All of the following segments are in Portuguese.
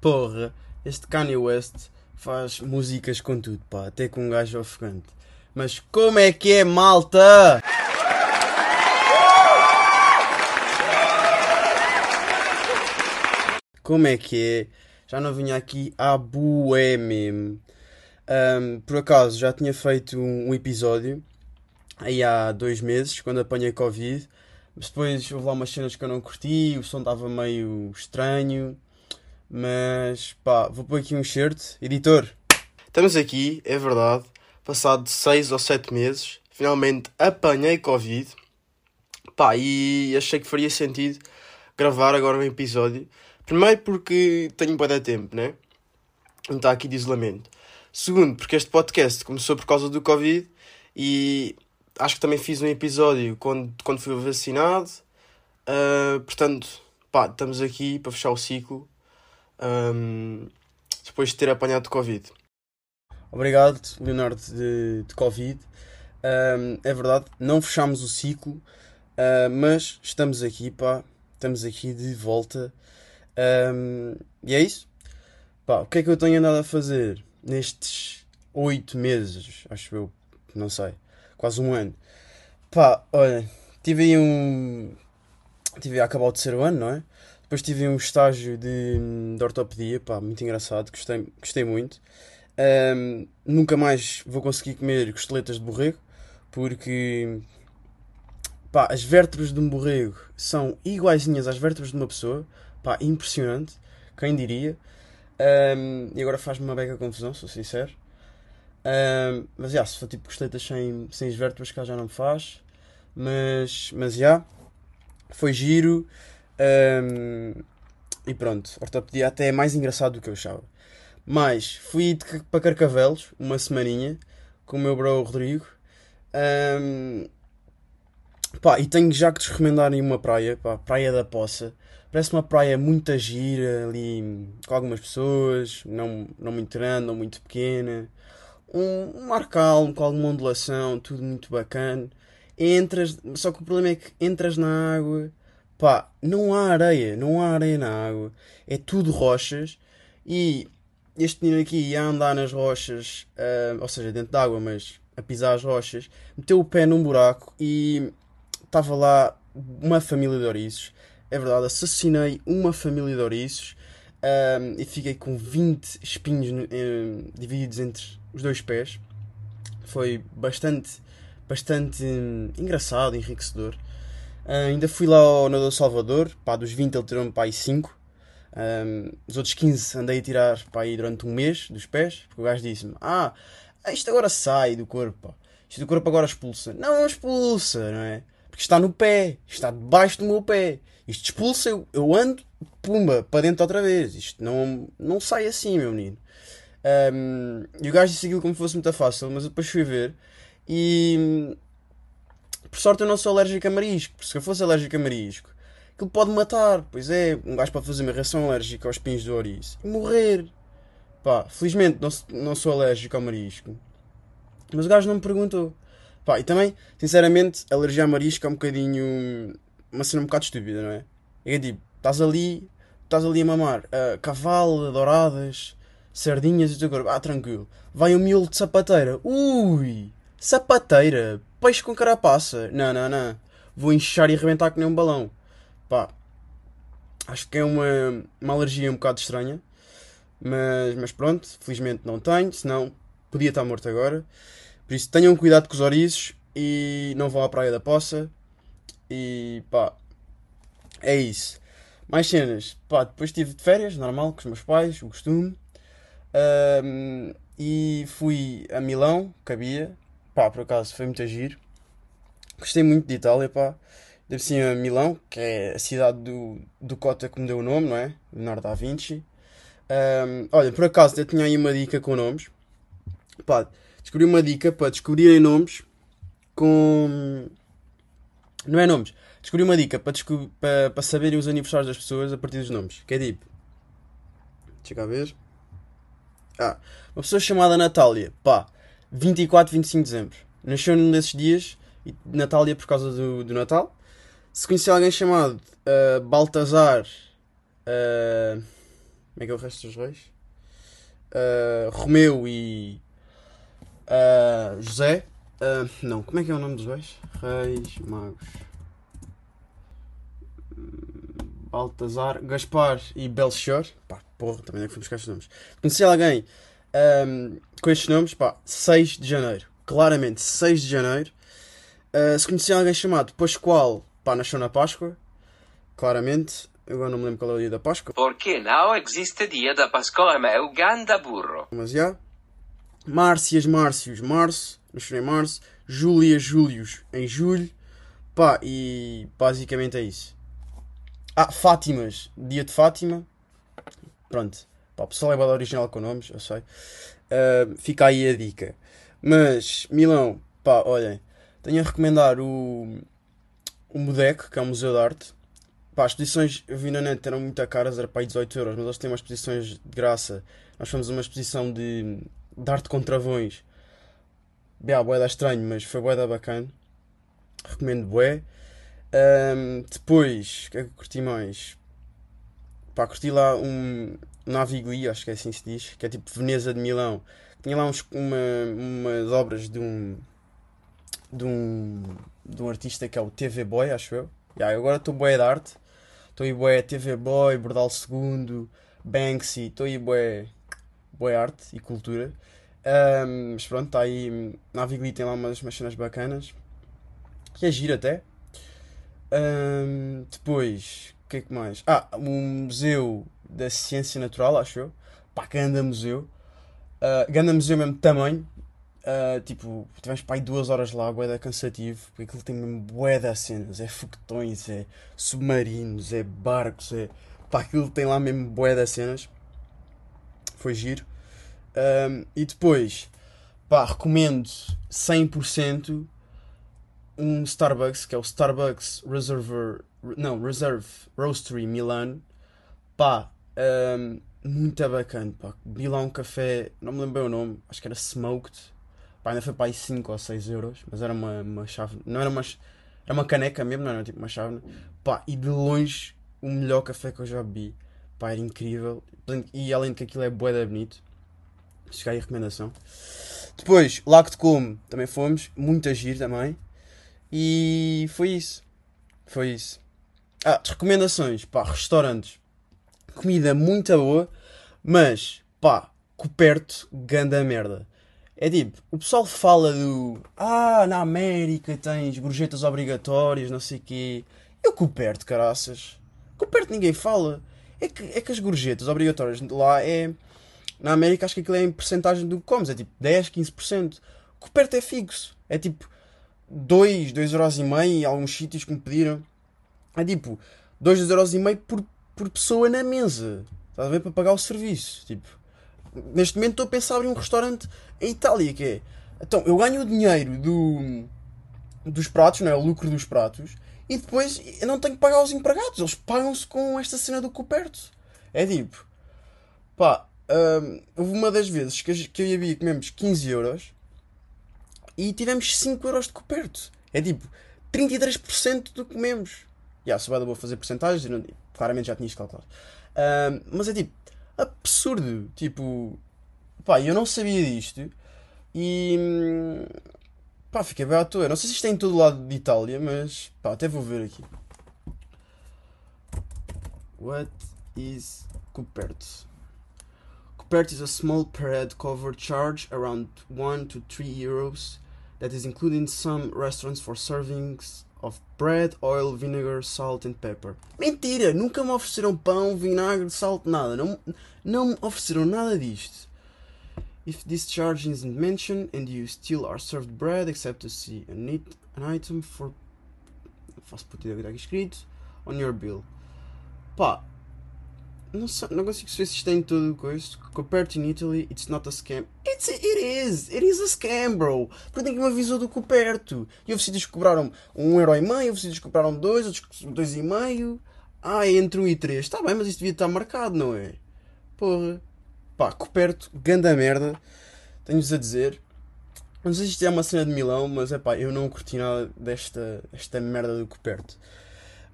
Porra, este Kanye West faz músicas com tudo, pá, até com um gajo ofegante. Mas como é que é, malta? Como é que é? Já não vinha aqui à bué mesmo. Um, por acaso, já tinha feito um, episódio aí há dois meses, quando apanhei Covid. Mas depois houve lá umas cenas que eu não curti, o som estava meio estranho. Mas pá, vou pôr aqui um shirt. Editor, estamos aqui, é verdade. Passado seis ou sete meses, finalmente apanhei Covid. Pá, e achei que faria sentido gravar agora um episódio. Primeiro porque tenho bué de tempo, né? Não está aqui de isolamento. Segundo, porque este podcast começou por causa do Covid e acho que também fiz um episódio quando, quando fui vacinado. Uh, portanto, pá, estamos aqui para fechar o ciclo um, depois de ter apanhado Covid. Obrigado, Leonardo, de, de Covid. Um, é verdade, não fechamos o ciclo, uh, mas estamos aqui, pá, estamos aqui de volta. Um, e é isso. Pá, o que é que eu tenho andado a fazer nestes oito meses? Acho eu, não sei, quase um ano. Pá, olha, tive aí um. Tive a acabar o terceiro ano, não é? Depois tive um estágio de, de ortopedia, pá, muito engraçado, gostei, gostei muito. Um, nunca mais vou conseguir comer costeletas de borrego, porque pá, as vértebras de um borrego são iguaizinhas às vértebras de uma pessoa, pá, impressionante, quem diria. Um, e agora faz-me uma beca confusão, sou sincero. Um, mas já, se for tipo costeletas sem, sem as vértebras, cá já não me faz. Mas, mas já, foi giro. Um, e pronto, ortopedia até é mais engraçado do que eu achava. Mas fui para Carcavelos uma semaninha com o meu bro Rodrigo. Um, pá, e tenho já que te recomendar uma praia, pá, Praia da Poça. Parece uma praia muito gira ali com algumas pessoas, não, não muito grande, não muito pequena. Um, um mar calmo, com alguma ondulação, tudo muito bacana. Entras, só que o problema é que entras na água Pá, não há areia, não há areia na água. É tudo rochas. E este menino aqui ia andar nas rochas, uh, ou seja, dentro d'água, mas a pisar as rochas, meteu o pé num buraco e estava lá uma família de ouriços. É verdade, assassinei uma família de ouriços um, e fiquei com 20 espinhos um, divididos entre os dois pés. Foi bastante, bastante um, engraçado, enriquecedor. Uh, ainda fui lá ao Nadador Salvador, pá, dos 20 ele tirou-me para aí 5. Um, os outros 15 andei a tirar para aí durante um mês dos pés, porque o gajo disse-me: Ah, isto agora sai do corpo, pá. isto do corpo agora expulsa. Não, expulsa, não é? Porque está no pé, está debaixo do meu pé. Isto expulsa, eu, eu ando, pumba, para dentro outra vez. Isto não, não sai assim, meu menino. Um, e o gajo disse aquilo como fosse muito fácil, mas depois fui ver e por sorte eu não sou alérgico a marisco, porque se eu fosse alérgico a marisco, aquilo pode matar. Pois é, um gajo pode fazer uma reação alérgica aos pinhos de ouriço e morrer. Pá, felizmente não, não sou alérgico ao marisco. Mas o gajo não me perguntou. Pá, e também, sinceramente, alergia a marisco é um bocadinho. uma cena um bocado estúpida, não é? É tipo, estás ali, estás ali a mamar uh, cavalo, douradas, sardinhas e o teu corpo, ah, tranquilo. Vai um miolo de sapateira, ui, sapateira, peixe com carapaça. Não, não, não. Vou inchar e arrebentar que nem um balão. Pá. Acho que é uma, uma alergia um bocado estranha. Mas, mas pronto, felizmente não tenho, senão podia estar morto agora. Por isso tenham cuidado com os ouriços e não vão à Praia da Poça. E pá, é isso. Mais cenas, pá, depois estive de férias, normal, com os meus pais, o costume. Um, e fui a Milão, cabia, Pá, por acaso foi muito giro. Gostei muito de Itália, pá. Deve ser Milão, que é a cidade do, do Cota que me deu o nome, não é? Leonardo da Vinci. Um, olha, por acaso eu tinha aí uma dica com nomes. Pá, descobri uma dica para descobrirem nomes com. Não é nomes. Descobri uma dica para, desco... para, para saberem os aniversários das pessoas a partir dos nomes. Que é tipo. Deixa cá ver. Ah, uma pessoa chamada Natália. Pá, 24, 25 de dezembro. Nasceu num desses dias, e Natália por causa do, do Natal. Se conhecer alguém chamado uh, Baltazar. Uh, Como é que é o resto dos reis? Uh, Romeu e uh, José. Não, como é que é o nome dos reis? Reis, magos. Baltazar, Gaspar e Belchior. Pá, porra, também é que fomos com estes nomes. Conheci alguém um, com estes nomes, pá, 6 de janeiro. Claramente, 6 de janeiro. Uh, se conheci alguém chamado Pascoal, pá, nasceu na Páscoa. Claramente. Agora não me lembro qual é o dia da Páscoa. Porque não existe dia da Páscoa, é o ganda burro. Mas já. Márcias, Márcios, março. Nasceu em março. Júlia, Júlios, em julho. Pá, e basicamente é isso. Ah, Fátimas, dia de Fátima. Pronto. Pá, o pessoal é bada original com nomes, eu sei. Uh, fica aí a dica. Mas, Milão, pá, olhem. Tenho a recomendar o, o Modec, que é um museu de arte. Pá, as exposições, eu vi na net, eram muito caras, era para aí 18 euros, mas eles têm umas exposições de graça. Nós fomos a uma exposição de, de arte com travões. Bem, boeda estranho, mas foi boeda bacana. Recomendo bué. Um, depois, o que é que eu curti mais? Pá, curti lá um Navigli, acho que é assim que se diz, que é tipo Veneza de Milão. Tinha lá uns, uma, umas obras de um, de um de um artista que é o TV Boy, acho eu. Yeah, agora estou boé de arte. Estou aí boé TV Boy, Bordal II, Banksy, estou aí boé, boé arte e cultura. Um, mas pronto, está aí. Navigli tem lá umas, umas cenas bacanas. Que é giro até. Um, depois, o que é que mais? Ah, o Museu da Ciência Natural, acho eu. Pá, ganda museu. Uh, ganda museu mesmo tamanho. Uh, tipo, tivemos para aí duas horas lá, boeda cansativo, porque aquilo tem mesmo boeda cenas, é foguetões, é submarinos, é barcos, é. Pá, aquilo tem lá mesmo boeda cenas. Foi giro. Um, e depois, pá, recomendo 100% um Starbucks, que é o Starbucks Reserve, não, Reserve Roastery Milan. Pá, um, muito bacana, pá. Vi lá um café, não me lembro o nome, acho que era Smoked. Pá, ainda foi para aí 5 ou 6 euros, mas era uma, uma chave, não era uma, era uma caneca mesmo, não era tipo uma chave. Pá, e de longe, o melhor café que eu já bebi. Pá, era incrível. E além de que aquilo é boeda bonito. Cheguei a recomendação. Depois, Lago de Como, também fomos. Muito agir também. E foi isso. Foi isso. Ah, recomendações, pá, restaurantes. Comida muito boa, mas, pá, coperto, ganda merda. É tipo, o pessoal fala do. Ah, na América tens gorjetas obrigatórias, não sei o quê. Eu coperto, caraças. Coperto ninguém fala. É que, é que as gorjetas obrigatórias lá é. Na América acho que aquilo é em porcentagem do que comes, é tipo 10, 15%. Coperto é fixo. É tipo 2, 2 euros e meio em alguns sítios que me pediram. É tipo 2 euros e meio por, por pessoa na mesa. Estás a ver? Para pagar o serviço. Tipo, neste momento estou a pensar abrir um restaurante em Itália, que é. Então, eu ganho o dinheiro do, dos pratos, não é? O lucro dos pratos. E depois eu não tenho que pagar os empregados. Eles pagam-se com esta cena do coperto. É tipo. Pá, hum, uma das vezes que, que eu e a Bia comemos 15 euros e tivemos 5 euros de coperto. É tipo 33% do que comemos. Já, yeah, se vou fazer porcentagens, não, claramente já tinha isto calculado. Mas é tipo absurdo. Tipo, pá, eu não sabia disto e hum, pá, fiquei bem à toa. Não sei se isto é em todo lado de Itália, mas pá, até vou ver aqui. What is coperto? Coperto is a small per head cover charge around 1 to 3 euros that is included in some restaurants for servings of bread, oil, vinegar, salt and pepper. Mentira! Nunca me ofereceram pão, vinagre, salt, nada. Não, não me ofereceram nada disto. If this charge isn't mentioned and you still are served bread, except to see a neat, an item for. Faço puta aqui escrito. On your bill. Pá, não, sei, não consigo isto tem todo coisa. Coperto in Italy, it's not a scam. It's, it is! It is a scam, bro! Porque ninguém me avisou do Coperto. E houve sítios que cobraram um euro e meio, houve sítios que cobraram dois, outros dois e meio. Ah, é entre um e três. Está bem, mas isso devia estar marcado, não é? Porra. Pá, Coperto, ganda merda. Tenho-vos a dizer. Não sei se isto é uma cena de Milão, mas é pá, eu não curti nada desta, desta merda do Coperto.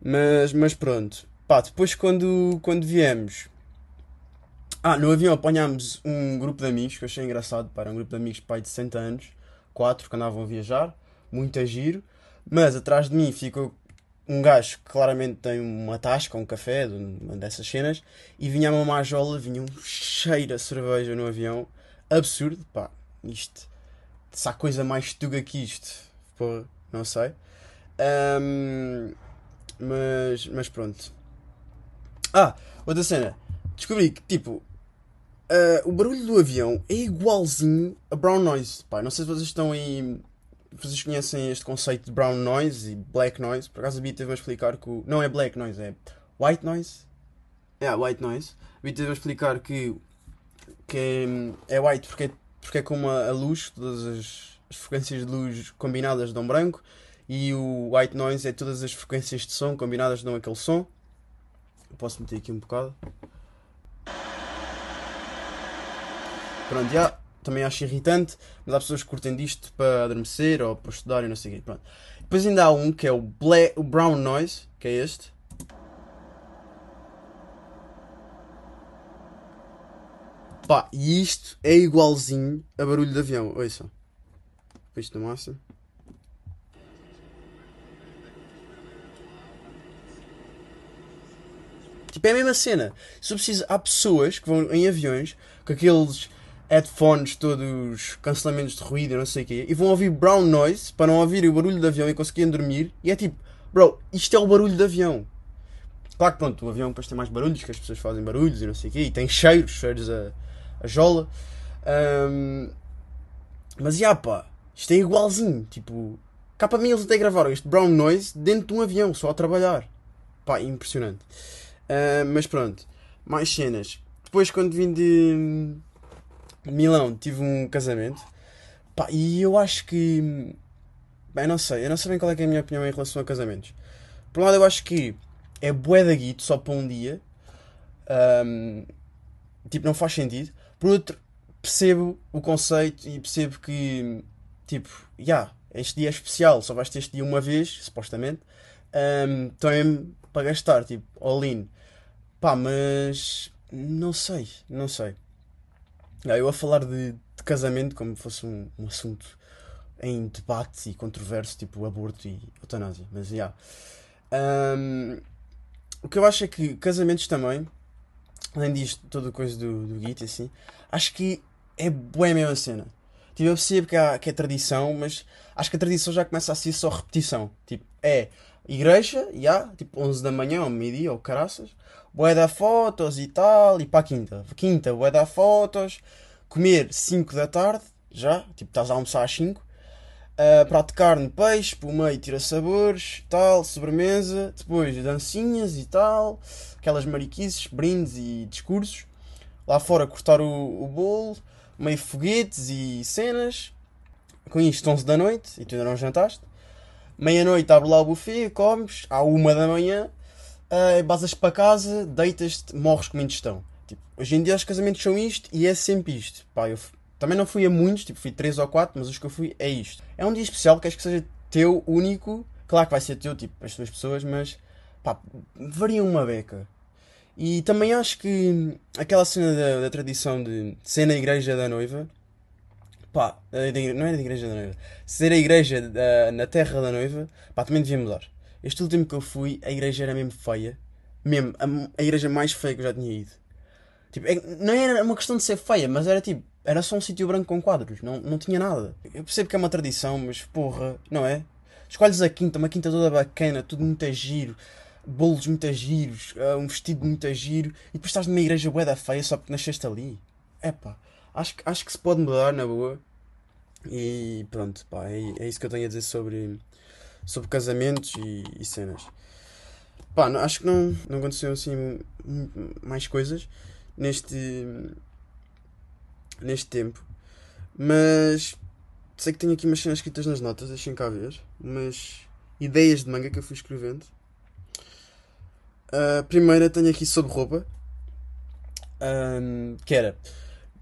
Mas, mas pronto. Pá, depois quando, quando viemos, Ah, no avião apanhámos um grupo de amigos que eu achei engraçado. Pá, era um grupo de amigos pai de 60 anos, quatro que andavam a viajar, muito a giro. Mas atrás de mim ficou um gajo que claramente tem uma tasca, um café, uma dessas cenas, e vinha uma majola, vinha um cheiro a cerveja no avião. Absurdo, pá, isto. Se há coisa mais tuga que isto, pô, não sei. Ahm, mas, mas pronto. Ah, outra cena. Descobri que, tipo, ah, o barulho do avião é igualzinho a brown noise. Pá, não sei se vocês estão aí. Vocês conhecem este conceito de brown noise e black noise. Por acaso a Bia teve a explicar que. o- Não é black noise, é white noise. É, white noise. A Bia teve a explicar que, que é, é white porque é, porque é como a, a luz, todas as, as frequências de luz combinadas dão branco. E o white noise é todas as frequências de som combinadas dão aquele som. Posso meter aqui um bocado. Pronto, já. Também acho irritante, mas há pessoas que curtem disto para adormecer ou para estudar e não sei o quê. Pronto. Depois ainda há um que é o, black, o brown noise, que é este. Pá, e isto é igualzinho a barulho de avião. Ouçam. Isto no máximo. Tipo, é a mesma cena. Se eu preciso, há pessoas que vão em aviões com aqueles headphones todos cancelamentos de ruído e não sei o quê e vão ouvir brown noise para não ouvir o barulho do avião e conseguirem dormir. E é tipo, bro, isto é o barulho do avião. Claro que pronto, o avião depois tem mais barulhos, que as pessoas fazem barulhos e não sei o quê, e tem cheiros, cheiros a, a jola. Ahm, mas já pá, isto é igualzinho. Tipo, cá para mim eles até gravaram este brown noise dentro de um avião, só a trabalhar. Pá, impressionante. Ah, mas pronto, mais cenas. Depois, quando vim de Milão, tive um casamento. Pá, e eu acho que. Bem, não sei. Eu não sei bem qual é, é a minha opinião em relação a casamentos. Por um lado, eu acho que é bué da guito só para um dia. Ahm, tipo, não faz sentido. Por outro, percebo o conceito e percebo que, tipo, já, yeah, este dia é especial, só vais ter este dia uma vez, supostamente. Um, então é para gastar, tipo, all in. Pá, mas. Não sei, não sei. Ah, Eu a falar de, de casamento como fosse um, um assunto em debate e controverso, tipo aborto e eutanásia. Mas já. Um, o que eu acho é que casamentos também, além disto, toda coisa do, do Git assim, acho que é boa a mesma cena. Tipo, eu percebo que, há, que é tradição, mas acho que a tradição já começa a ser só repetição. Tipo, é igreja, já, tipo 11 da manhã ou meio-dia ou caraças, bué dar fotos e tal, e para a quinta. Quinta, bué dar fotos, comer 5 da tarde, já, tipo estás a almoçar às 5, uh, prato de carne, peixe, por meio tira sabores, tal, sobremesa, depois dancinhas e tal, aquelas mariquices, brindes e discursos, lá fora cortar o, o bolo, meio foguetes e cenas, com isto 11 da noite, e tu ainda não jantaste. Meia-noite abre lá o buffet, comes, à uma da manhã, uh, para casa, deitas-te, morres com ingestão. Tipo, hoje em dia os casamentos são isto e é sempre isto. Pá, eu também não fui a muitos, tipo, fui 3 ou 4, mas os que eu fui é isto. É um dia especial, queres que seja teu, único. Claro que vai ser teu, tipo, as tuas pessoas, mas pá, varia uma beca. E também acho que aquela cena da, da tradição de ser na igreja da noiva, pá, não é da igreja da noiva, ser a igreja da, na terra da noiva, pá, também devia mudar. Este último que eu fui, a igreja era mesmo feia. Mesmo, a, a igreja mais feia que eu já tinha ido. Tipo, é, não era uma questão de ser feia, mas era tipo, era só um sítio branco com quadros, não, não tinha nada. Eu percebo que é uma tradição, mas porra, não é? Escolhes a quinta, uma quinta toda bacana, tudo muito a giro, bolos muito a giros, uh, um vestido muito a giro, e depois estás numa igreja bué da feia só porque nasceste ali. Epá, acho, acho que se pode mudar na boa. E pronto, pá, é, é isso que eu tenho a dizer sobre, sobre casamentos e, e cenas. Pá, não, acho que não, não aconteceu assim mais coisas neste neste tempo. Mas sei que tenho aqui umas cenas escritas nas notas, deixem cá ver. Umas ideias de manga que eu fui escrevendo. A primeira tenho aqui sobre roupa. Um, que era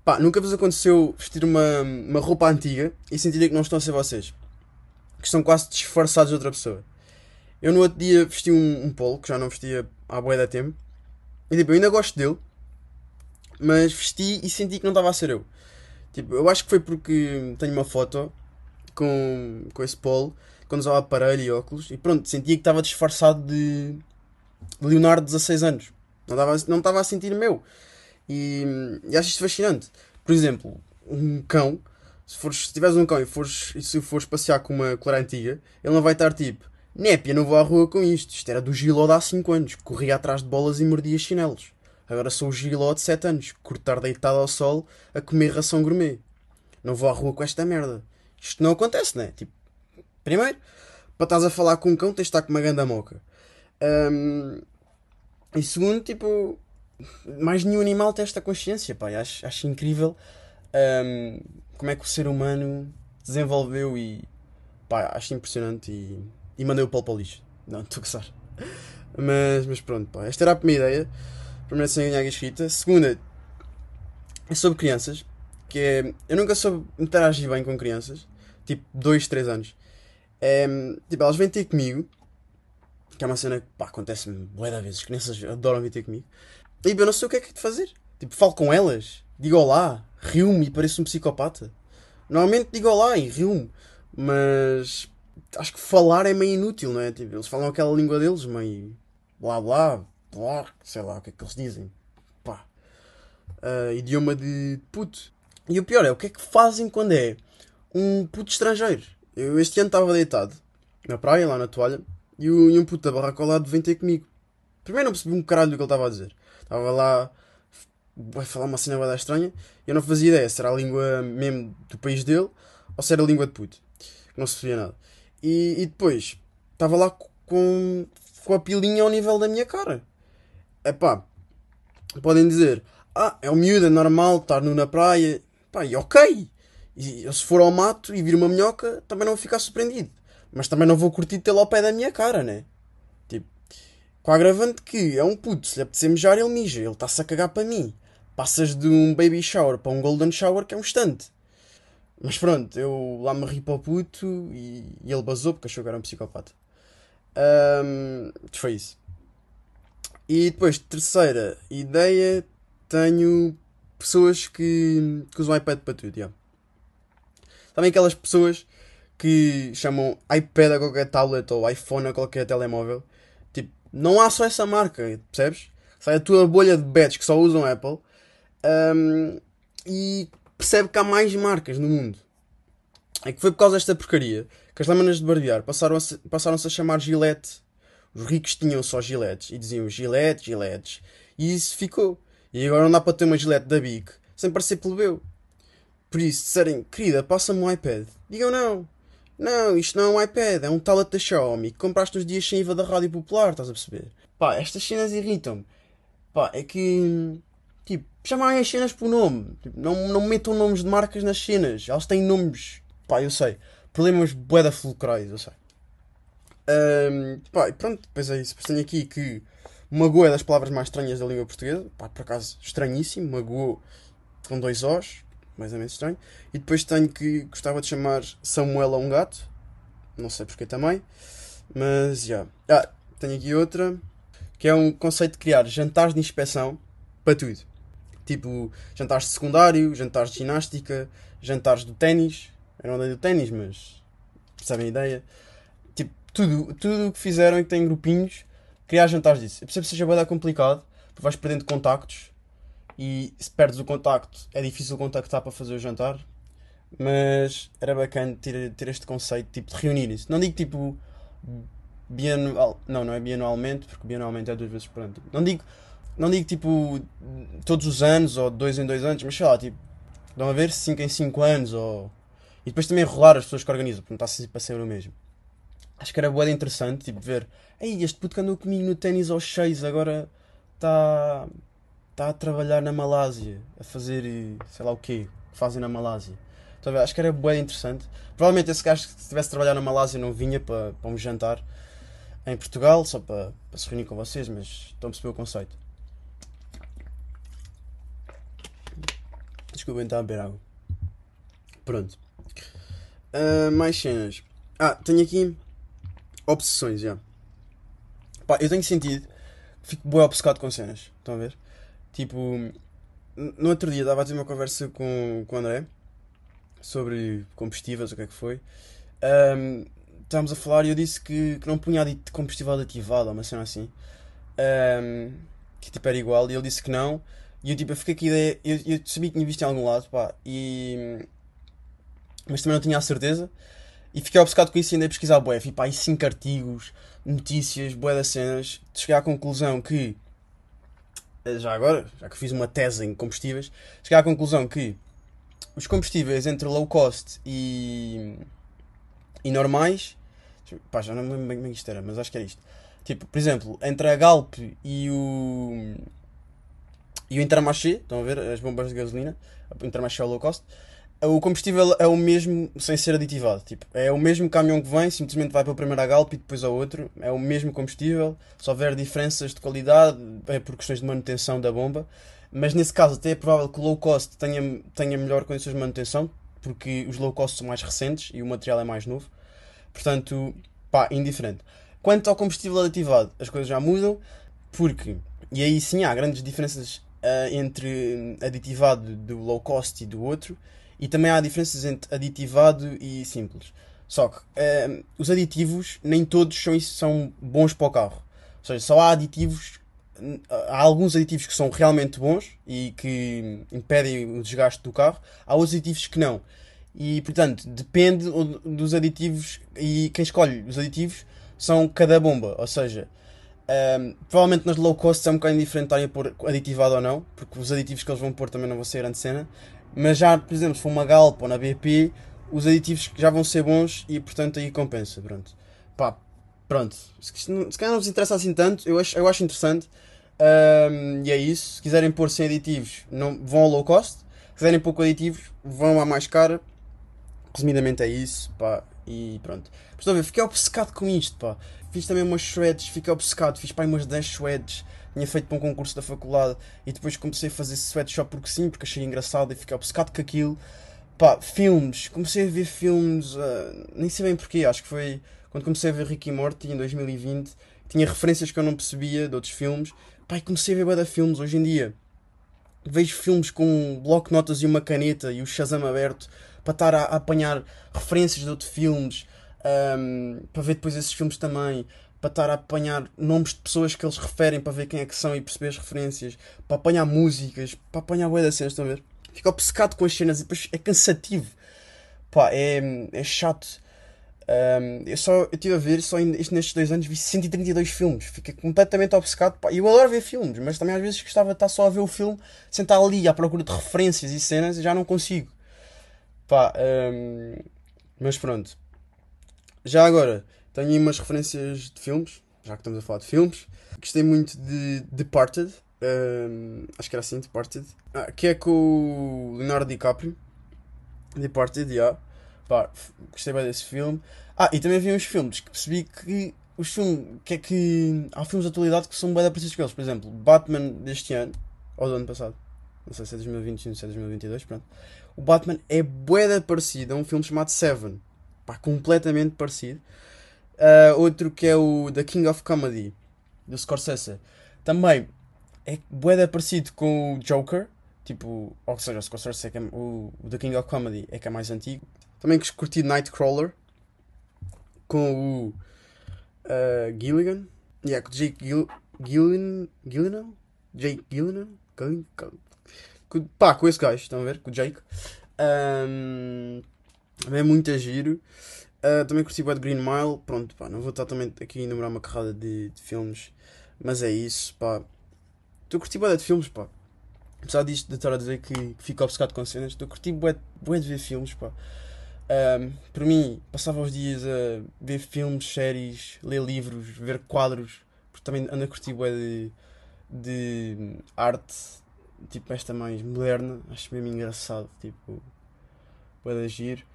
pá, nunca vos aconteceu vestir uma, uma roupa antiga e sentirem que não estão a ser vocês, que estão quase disfarçados de outra pessoa. Eu no outro dia vesti um, um polo que já não vestia há boia da tempo e tipo, eu ainda gosto dele, Mas vesti e senti que não estava a ser eu. Tipo, eu acho que foi porque tenho uma foto com, com esse polo, quando usava aparelho e óculos, e pronto, sentia que estava disfarçado de Leonardo de 16 anos. Não estava, não a sentir meu. E, e acho isto fascinante. Por exemplo, um cão, se, fores, se tiveres um cão e, fores, e se fores passear com uma clara antiga, ele não vai estar tipo, népia, não vou à rua com isto. Isto era do Giló de há 5 anos, corria atrás de bolas e mordia chinelos. Agora sou o Giló de 7 anos, cortar deitado ao sol a comer ração gourmet. Não vou à rua com esta merda. Isto não acontece, né? Tipo, primeiro, para estás a falar com um cão, tens de estar com uma ganda moca. Um, e segundo, tipo, mais nenhum animal tem esta consciência, pá. Acho, acho incrível um, como é que o ser humano desenvolveu e, pá, acho impressionante e, e mandei o pau para o lixo. Não, estou a gostar. Mas, mas pronto, pá. Esta era a primeira ideia. Primeira sem ganhar escrita. Segunda, é sobre crianças. Que é, eu nunca soube interagir bem com crianças. Tipo, 2, 3 anos. É, tipo, elas vêm ter comigo. Que é uma cena que pá, acontece-me bué da vezes. As crianças adoram vir ter comigo. E eu não sei o que é que é de fazer. Tipo, falo com elas. Digo olá. Rio-me e pareço um psicopata. Normalmente digo olá e rio-me. Mas acho que falar é meio inútil, não é? Tipo, eles falam aquela língua deles, meio blá blá, blá, sei lá o que é que eles dizem. Pá. Uh, idioma de puto. E o pior é, o que é que fazem quando é um puto estrangeiro? Eu este ano estava deitado na praia, lá na toalha, e, um puto da barraca ao lado vem ter comigo. Primeiro não percebi um caralho do que ele estava a dizer. Estava lá vai falar uma cena bada estranha. Eu não fazia ideia se era a língua mesmo do país dele ou se era a língua de puto. Não se percebia nada. E, e depois estava lá com, com a pilinha ao nível da minha cara. Epá, podem dizer, ah, é o miúdo, é normal estar nu na praia. Pá, e ok. E se for ao mato e vir uma minhoca, também não vou ficar surpreendido. Mas também não vou curtir tê-lo ao pé da minha cara, né? Tipo, com a agravante que é um puto, se lhe apetecer mijar, ele mija. Ele está-se a cagar para mim. Passas de um baby shower para um golden shower que é um instante. Mas pronto, eu lá me ri para o puto e, e ele basou porque achou que era um psicopata. Um, foi isso. E depois, terceira ideia, tenho pessoas que, que usam iPad para tudo. Yeah. Também aquelas pessoas que chamam iPad a qualquer tablet ou iPhone a qualquer telemóvel. Tipo, não há só essa marca, percebes? Sai a tua bolha de bets que só usam Apple um, e percebe que há mais marcas no mundo. É que foi por causa desta porcaria que as lâminas de barbear passaram-se passaram a chamar Gillette. Os ricos tinham só Gillettes e diziam Gillette, Gillettes. E isso ficou. E agora não dá para ter uma Gillette da Bic sem parecer plebeu. Por isso, disserem, querida, passa-me um iPad. Digam não. Não, isto não é um iPad, é um tablet da Xiaomi que compraste nos dias sem IVA da Rádio Popular, estás a perceber? Pá, estas cenas irritam-me. Pá, é que. Chamem as cenas por nome. Tipo, não, não metam nomes de marcas nas cenas. Elas têm nomes. Pá, eu sei. Problemas boeda fulcrais, eu sei. Um, pá, e pronto, depois é isso. Tenho aqui que magoa é das palavras mais estranhas da língua portuguesa. Pá, por acaso, estranhíssimo. Magoou com dois Os mais ou menos estranho. E depois tenho que gostava de chamar Samuel a um gato, não sei porque também, mas já. Yeah. Ah, tenho aqui outra que é um conceito de criar jantares de inspeção para tudo. Tipo, jantares de secundário, jantares de ginástica, jantares do ténis. Eu não andei do ténis, mas percebem a ideia. Tipo, tudo tudo o que fizeram e que tem grupinhos, criar jantares disso. Eu percebo que seja bem complicado, porque vais perdendo contactos e se perdes o contacto é difícil contactar para fazer o jantar. Mas era bacana ter, ter este conceito tipo, de reunir-se. Não digo tipo bianual. Não, não é bianualmente, porque bianualmente é duas vezes por ano. Não digo, não digo tipo todos os anos ou dois em dois anos, mas sei lá, tipo, dão a ver 5 em 5 anos ou. E depois também rolar as pessoas que organizam, porque não está sempre a ser o mesmo. Acho que era boa interessante, tipo, ver. Ei, este puto que andou comigo no ténis aos 6 agora está está a trabalhar na Malásia, a fazer sei lá o quê, que fazem na Malásia. Então, acho que era bem interessante. Provavelmente esse gajo, se estivesse a trabalhar na Malásia, não vinha para, para um jantar em Portugal, só para, para se reunir com vocês, mas estão a perceber o conceito. Desculpem, está a beber água. Pronto. Uh, mais cenas. Ah, tenho aqui obsessões, já. Pá, eu tenho sentido. Fico bem obcecado com cenas. Estão a ver? Tipo, no outro dia estava a ter uma conversa com, com o André sobre combustíveis, o que é que foi. Um, estávamos a falar e eu disse que, que não punha de combustível ativado, uma cena assim. Um, que tipo era igual, e ele disse que não. E eu tipo, eu fiquei com a ideia, eu, eu sabia que tinha visto em algum lado, pá, e. Mas também não tinha a certeza. E fiquei obcecado com isso e andei a pesquisar bué. Fui pá, aí 5 artigos, notícias, bué das cenas. Cheguei à conclusão que. Já agora, já que fiz uma tese em combustíveis, cheguei à conclusão que os combustíveis entre low cost e. e normais. Pá, já não me lembro bem como é isto era, mas acho que era isto. Tipo, por exemplo, entre a Galp e o. e o Intermarché, estão a ver as bombas de gasolina, o Intermarché é low cost o combustível é o mesmo sem ser aditivado. Tipo, é o mesmo caminhão que vem, simplesmente vai para o primeiro a Galp e depois ao outro. É o mesmo combustível. Se houver diferenças de qualidade, é por questões de manutenção da bomba. Mas nesse caso, até é provável que o low cost tenha, tenha melhor condições de manutenção, porque os low cost são mais recentes e o material é mais novo. Portanto, pá, indiferente. Quanto ao combustível aditivado, as coisas já mudam, porque, e aí sim há grandes diferenças uh, entre aditivado do low cost e do outro e também há diferenças entre aditivado e simples. Só que uh, os aditivos nem todos são, são bons para o carro. Ou seja, só há aditivos. Há alguns aditivos que são realmente bons e que impedem o desgaste do carro, há outros aditivos que não. E portanto, depende dos aditivos e quem escolhe os aditivos são cada bomba. Ou seja, um, provavelmente nas low cost é um bocado indiferente estarem a pôr aditivado ou não, porque os aditivos que eles vão pôr também não vão ser grande cena. Mas já, por exemplo, se for uma Galp ou na BP, os aditivos já vão ser bons e portanto aí compensa. Pronto. Pá, pronto. Se, se calhar não vos interessa assim tanto, eu acho, eu acho interessante. Um, e é isso. Se quiserem pôr sem aditivos, não, vão ao low cost. Se quiserem pôr com aditivos, vão à mais cara. Resumidamente é isso. Pá, e pronto. Mas estou a ver, fiquei obcecado com isto. Pá. Fiz também umas shreds, fiquei obcecado. Fiz pá, umas 10 shreds tinha feito para um concurso da faculdade e depois comecei a fazer sweatshop porque sim, porque achei engraçado e fiquei obcecado com aquilo. Pá, filmes, comecei a ver filmes, uh, nem sei bem porquê, acho que foi quando comecei a ver Ricky Morty em 2020, tinha referências que eu não percebia de outros filmes, pá, e comecei a ver bada filmes hoje em dia. Vejo filmes com um bloco notas e uma caneta e o Shazam aberto para estar a, a apanhar referências de outros filmes, um, para ver depois esses filmes também para estar a apanhar nomes de pessoas que eles referem para ver quem é que são e perceber as referências, para apanhar músicas, para apanhar bué das cenas, estão a ver? Fico obcecado com as cenas e depois é cansativo. Pá, é, é chato. Um, eu só eu estive a ver, só nestes dois anos vi 132 filmes. Fiquei completamente obcecado. Pá, eu adoro ver filmes, mas também às vezes gostava de estar só a ver o filme, sentar ali à procura de referências e cenas e já não consigo. Pá, um, mas pronto. Já agora, tenho aí umas referências de filmes, já que estamos a falar de filmes. Gostei muito de Departed, um, acho que era assim, Departed, ah, que é com o Leonardo DiCaprio. Departed, já. Yeah. Pá, gostei bem desse filme. Ah, e também vi uns filmes que percebi que os filmes, que é que há filmes de atualidade que são bem parecidos com eles. Por exemplo, Batman deste ano, ou do ano passado, não sei se é 2021, se é 2022, pronto. O Batman é bué parecido a um filme chamado Seven. Pá, completamente parecido. Uh, outro que é o The King of Comedy, do Scorsese. Também é bué parecido com o Joker. Tipo, ou seja, o Scorsese é é, o, o The King of Comedy é que é mais antigo. Também que curti Nightcrawler com o uh, Gilligan. Yeah, com Jake Gil, Gillen, Gillenal? Jake Gillenal? Com, pá, com esse gajo, estão a ver? Com o Jake. Um, é muito giro. Uh, também curti o de Green Mile. Pronto, pá, não vou estar também aqui a enumerar uma carrada de, de filmes, mas é isso, pá. Estou a curtir bué de filmes, pá. Apesar disto de estar a dizer que, que fico obcecado com cenas, estou a curtir bué, bué de ver filmes, pá. Um, por mim, passava os dias a ver filmes, séries, ler livros, ver quadros, porque também ando a curtir bué de, de arte, tipo esta mais moderna, acho mesmo engraçado, tipo, bué de agir.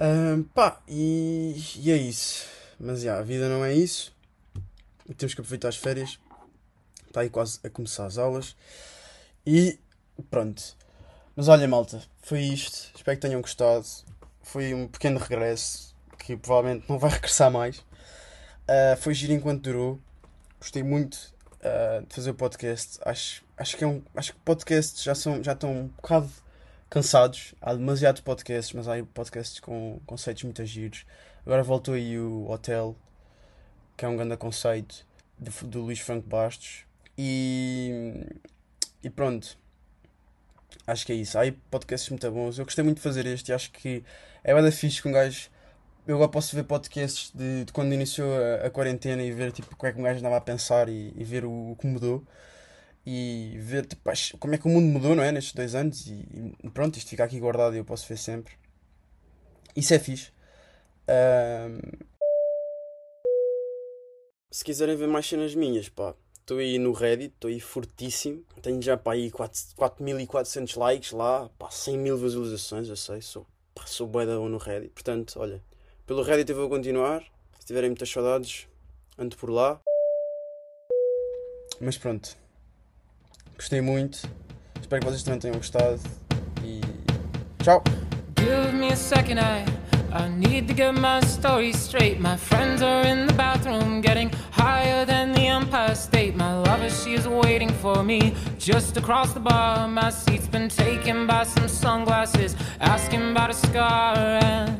Um, pá, e, e, é isso. Mas já, a vida não é isso. Temos que aproveitar as férias. Está aí quase a começar as aulas. E pronto. Mas olha, malta, foi isto. Espero que tenham gostado. Foi um pequeno regresso que provavelmente não vai regressar mais. Uh, foi giro enquanto durou. Gostei muito uh, de fazer o podcast. Acho, acho que é um, acho que podcasts já, são, já estão um bocado cansados. Há demasiados podcasts, mas há podcasts com conceitos muito giros. Agora voltou aí o Hotel, que é um grande conceito, do, do Luís Franco Bastos. E, e pronto. Acho que é isso. Há aí podcasts muito bons. Eu gostei muito de fazer este acho que é bem fixe que um gajo eu agora posso ver podcasts de, de quando iniciou a, a, quarentena e ver tipo, como é que um gajo andava a pensar e, e ver o, o, que mudou e ver tipo, como é que o mundo mudou, não é? Nestes dois anos e, e pronto, isto fica aqui guardado e eu posso ver sempre. Isso é fixe. Um... Se quiserem ver mais cenas minhas, pá, estou aí no Reddit, estou aí fortíssimo. Tenho já para aí 4.400 likes lá, pá, 100 mil visualizações, eu sei, sou, sou bué da no Reddit. Portanto, olha, pelo Reddit eu vou continuar. Se tiverem muitas saudades, ando por lá. Mas pronto. Gostei muito. Espero que vocês também tenham gostado. E tchau! Give me a second, I, I need to get my story straight. My friends are in the bathroom getting higher than the Empire State. My lover, she is waiting for me just across the bar. My seat's been taken by some sunglasses, asking about a scar. And